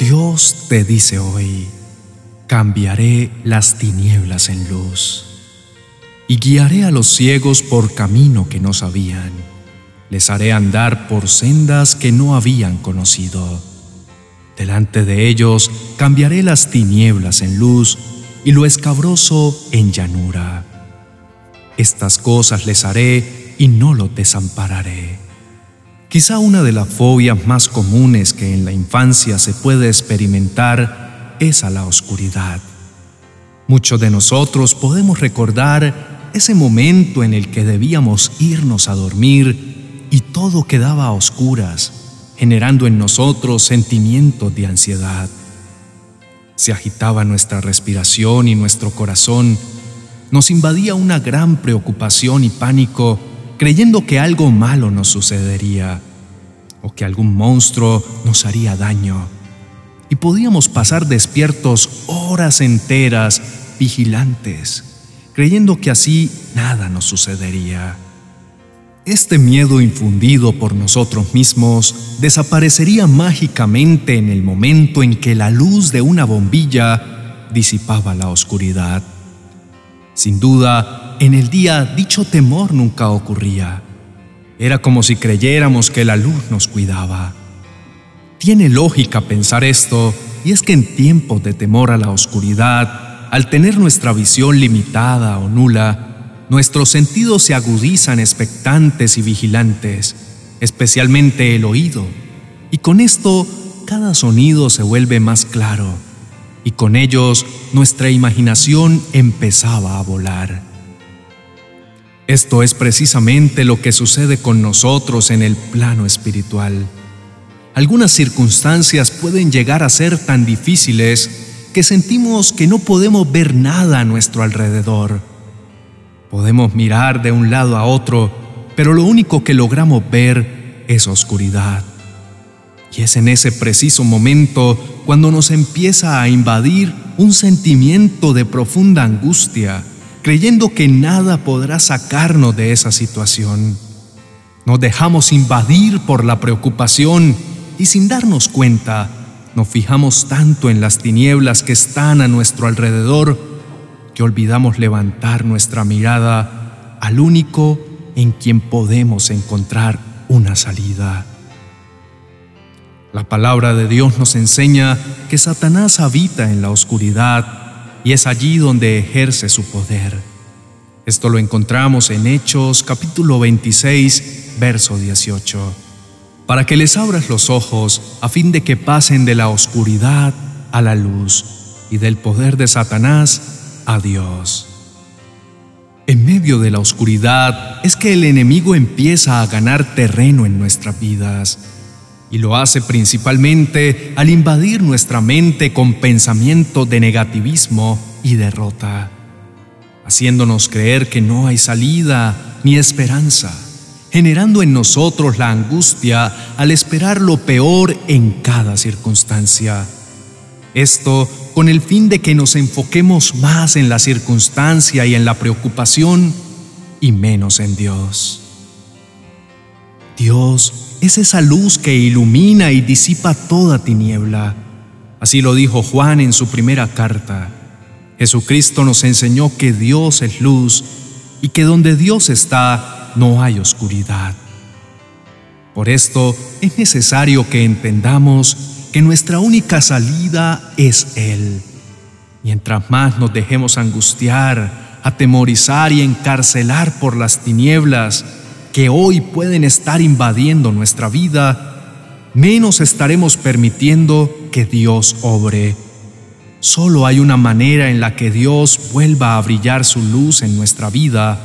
Dios te dice hoy, cambiaré las tinieblas en luz y guiaré a los ciegos por camino que no sabían. Les haré andar por sendas que no habían conocido. Delante de ellos cambiaré las tinieblas en luz y lo escabroso en llanura. Estas cosas les haré y no lo desampararé. Quizá una de las fobias más comunes que en la infancia se puede experimentar es a la oscuridad. Muchos de nosotros podemos recordar ese momento en el que debíamos irnos a dormir y todo quedaba a oscuras, generando en nosotros sentimientos de ansiedad. Se agitaba nuestra respiración y nuestro corazón. Nos invadía una gran preocupación y pánico, creyendo que algo malo nos sucedería o que algún monstruo nos haría daño. Y podíamos pasar despiertos horas enteras, vigilantes, creyendo que así nada nos sucedería. Este miedo infundido por nosotros mismos desaparecería mágicamente en el momento en que la luz de una bombilla disipaba la oscuridad. Sin duda, en el día dicho temor nunca ocurría. Era como si creyéramos que la luz nos cuidaba. Tiene lógica pensar esto, y es que en tiempos de temor a la oscuridad, al tener nuestra visión limitada o nula, nuestros sentidos se agudizan expectantes y vigilantes, especialmente el oído, y con esto cada sonido se vuelve más claro, y con ellos nuestra imaginación empezaba a volar. Esto es precisamente lo que sucede con nosotros en el plano espiritual. Algunas circunstancias pueden llegar a ser tan difíciles que sentimos que no podemos ver nada a nuestro alrededor Podemos mirar de un lado a otro, pero lo único que logramos ver es oscuridad. Y es en ese preciso momento cuando nos empieza a invadir un sentimiento de profunda angustia, creyendo que nada podrá sacarnos de esa situación. Nos dejamos invadir por la preocupación y sin darnos cuenta, nos fijamos tanto en las tinieblas que están a nuestro alrededor olvidamos levantar nuestra mirada al único en quien podemos encontrar una salida. La palabra de Dios nos enseña que Satanás habita en la oscuridad y es allí donde ejerce su poder. Esto lo encontramos en Hechos capítulo 26, verso 18. Para que les abras los ojos a fin de que pasen de la oscuridad a la luz y del poder de Satanás a Dios. En medio de la oscuridad es que el enemigo empieza a ganar terreno en nuestras vidas y lo hace principalmente al invadir nuestra mente con pensamientos de negativismo y derrota, haciéndonos creer que no hay salida ni esperanza, generando en nosotros la angustia al esperar lo peor en cada circunstancia. Esto con el fin de que nos enfoquemos más en la circunstancia y en la preocupación y menos en Dios. Dios es esa luz que ilumina y disipa toda tiniebla. Así lo dijo Juan en su primera carta. Jesucristo nos enseñó que Dios es luz y que donde Dios está no hay oscuridad. Por esto es necesario que entendamos que nuestra única salida es Él. Mientras más nos dejemos angustiar, atemorizar y encarcelar por las tinieblas que hoy pueden estar invadiendo nuestra vida, menos estaremos permitiendo que Dios obre. Solo hay una manera en la que Dios vuelva a brillar su luz en nuestra vida,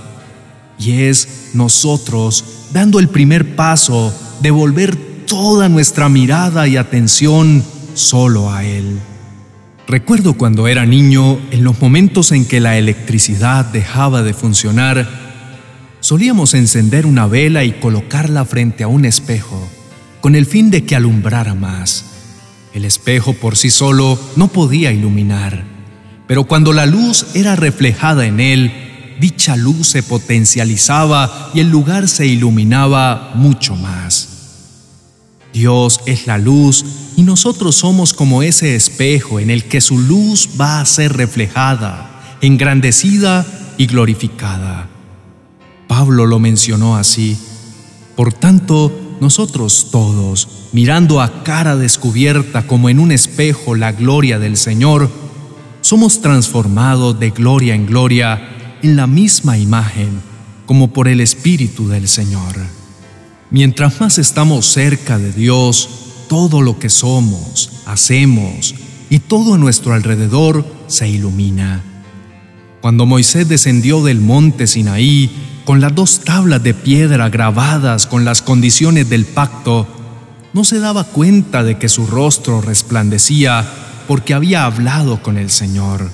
y es nosotros dando el primer paso de volver toda nuestra mirada y atención solo a Él. Recuerdo cuando era niño, en los momentos en que la electricidad dejaba de funcionar, solíamos encender una vela y colocarla frente a un espejo, con el fin de que alumbrara más. El espejo por sí solo no podía iluminar, pero cuando la luz era reflejada en él, dicha luz se potencializaba y el lugar se iluminaba mucho más. Dios es la luz y nosotros somos como ese espejo en el que su luz va a ser reflejada, engrandecida y glorificada. Pablo lo mencionó así. Por tanto, nosotros todos, mirando a cara descubierta como en un espejo la gloria del Señor, somos transformados de gloria en gloria en la misma imagen, como por el Espíritu del Señor. Mientras más estamos cerca de Dios, todo lo que somos, hacemos y todo a nuestro alrededor se ilumina. Cuando Moisés descendió del monte Sinaí con las dos tablas de piedra grabadas con las condiciones del pacto, no se daba cuenta de que su rostro resplandecía porque había hablado con el Señor.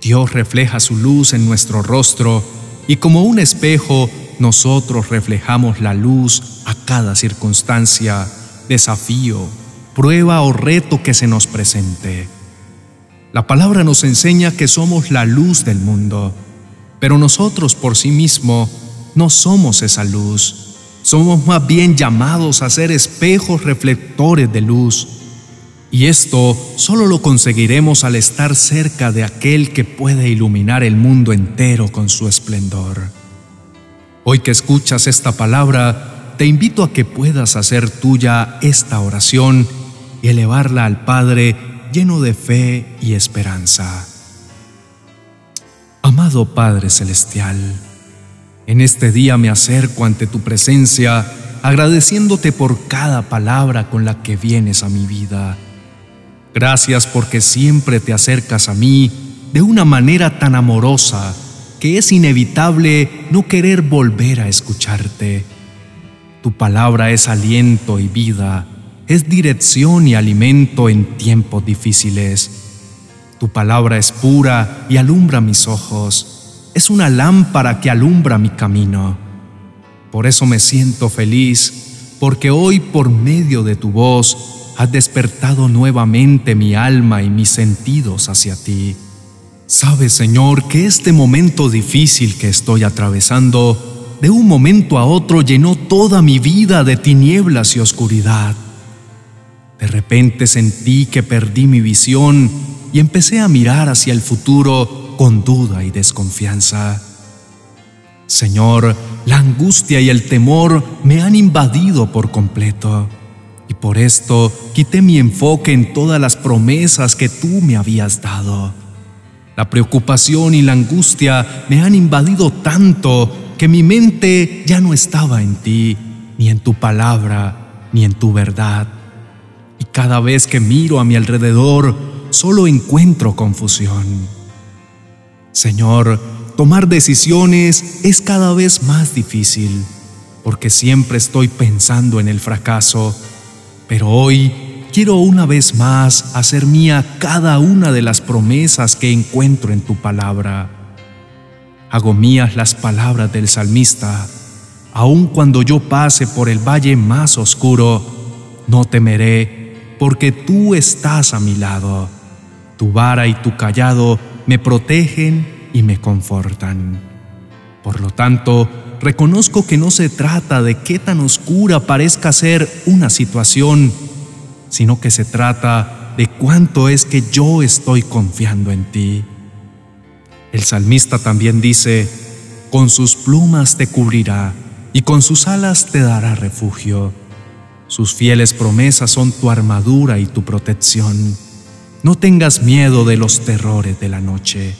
Dios refleja su luz en nuestro rostro y como un espejo nosotros reflejamos la luz a cada circunstancia, desafío, prueba o reto que se nos presente. La palabra nos enseña que somos la luz del mundo, pero nosotros por sí mismos no somos esa luz. Somos más bien llamados a ser espejos reflectores de luz. Y esto solo lo conseguiremos al estar cerca de aquel que puede iluminar el mundo entero con su esplendor. Hoy que escuchas esta palabra, te invito a que puedas hacer tuya esta oración y elevarla al Padre lleno de fe y esperanza. Amado Padre Celestial, en este día me acerco ante tu presencia agradeciéndote por cada palabra con la que vienes a mi vida. Gracias porque siempre te acercas a mí de una manera tan amorosa que es inevitable no querer volver a escucharte. Tu palabra es aliento y vida, es dirección y alimento en tiempos difíciles. Tu palabra es pura y alumbra mis ojos, es una lámpara que alumbra mi camino. Por eso me siento feliz, porque hoy por medio de tu voz has despertado nuevamente mi alma y mis sentidos hacia ti. Sabes, Señor, que este momento difícil que estoy atravesando, de un momento a otro llenó toda mi vida de tinieblas y oscuridad. De repente sentí que perdí mi visión y empecé a mirar hacia el futuro con duda y desconfianza. Señor, la angustia y el temor me han invadido por completo y por esto quité mi enfoque en todas las promesas que tú me habías dado. La preocupación y la angustia me han invadido tanto que mi mente ya no estaba en ti, ni en tu palabra, ni en tu verdad. Cada vez que miro a mi alrededor, solo encuentro confusión. Señor, tomar decisiones es cada vez más difícil, porque siempre estoy pensando en el fracaso, pero hoy quiero una vez más hacer mía cada una de las promesas que encuentro en tu palabra. Hago mías las palabras del salmista, aun cuando yo pase por el valle más oscuro, no temeré, porque tú estás a mi lado. Tu vara y tu callado me protegen y me confortan. Por lo tanto, reconozco que no se trata de qué tan oscura parezca ser una situación, sino que se trata de cuánto es que yo estoy confiando en ti. El salmista también dice, con sus plumas te cubrirá y con sus alas te dará refugio. Sus fieles promesas son tu armadura y tu protección. No tengas miedo de los terrores de la noche.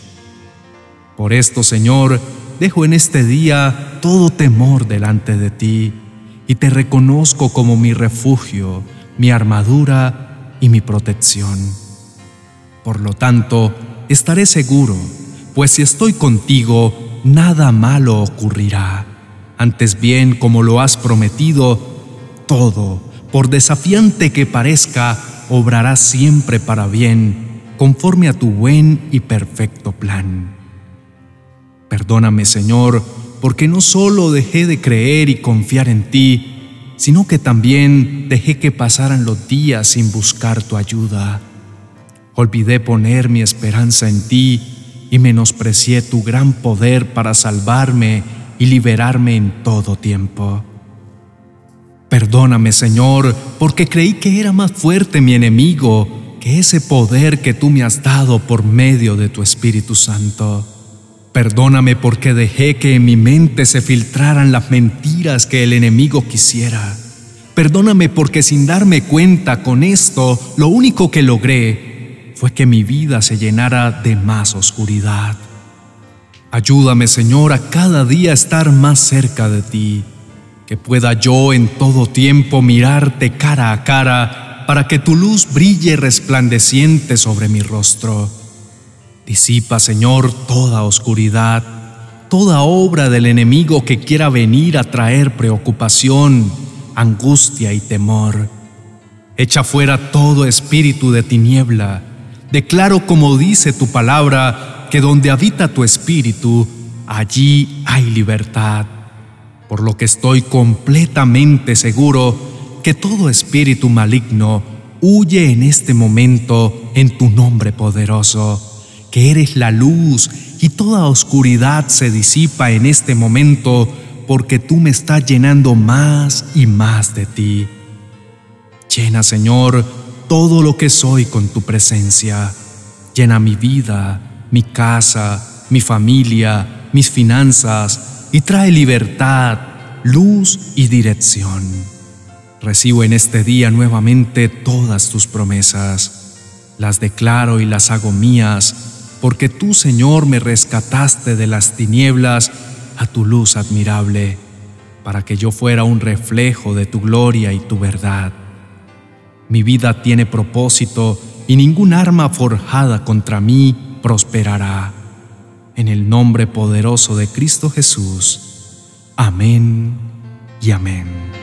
Por esto, Señor, dejo en este día todo temor delante de ti y te reconozco como mi refugio mi armadura y mi protección. Por lo tanto, estaré seguro, pues si estoy contigo, nada malo ocurrirá. Antes bien, como lo has prometido, todo, por desafiante que parezca, obrará siempre para bien, conforme a tu buen y perfecto plan. Perdóname, Señor, porque no solo dejé de creer y confiar en ti, sino que también dejé que pasaran los días sin buscar tu ayuda. Olvidé poner mi esperanza en ti y menosprecié tu gran poder para salvarme y liberarme en todo tiempo. Perdóname, Señor, porque creí que era más fuerte mi enemigo que ese poder que tú me has dado por medio de tu Espíritu Santo. Perdóname porque dejé que en mi mente se filtraran las mentiras que el enemigo quisiera. Perdóname porque sin darme cuenta con esto, lo único que logré fue que mi vida se llenara de más oscuridad. Ayúdame, Señor, a cada día estar más cerca de ti, que pueda yo en todo tiempo mirarte cara a cara para que tu luz brille resplandeciente sobre mi rostro Disipa, Señor, toda oscuridad, toda obra del enemigo que quiera venir a traer preocupación, angustia y temor. Echa fuera todo espíritu de tiniebla. Declaro, como dice tu palabra, que donde habita tu espíritu, allí hay libertad. Por lo que estoy completamente seguro que todo espíritu maligno huye en este momento en tu nombre poderoso que eres la luz y toda oscuridad se disipa en este momento porque tú me estás llenando más y más de ti. Llena, Señor, todo lo que soy con tu presencia. Llena mi vida, mi casa, mi familia, mis finanzas y trae libertad, luz y dirección. Recibo en este día nuevamente todas tus promesas. Las declaro y las hago mías porque tú, Señor, me rescataste de las tinieblas a tu luz admirable, para que yo fuera un reflejo de tu gloria y tu verdad. Mi vida tiene propósito y ningún arma forjada contra mí prosperará. En el nombre poderoso de Cristo Jesús. Amén y amén.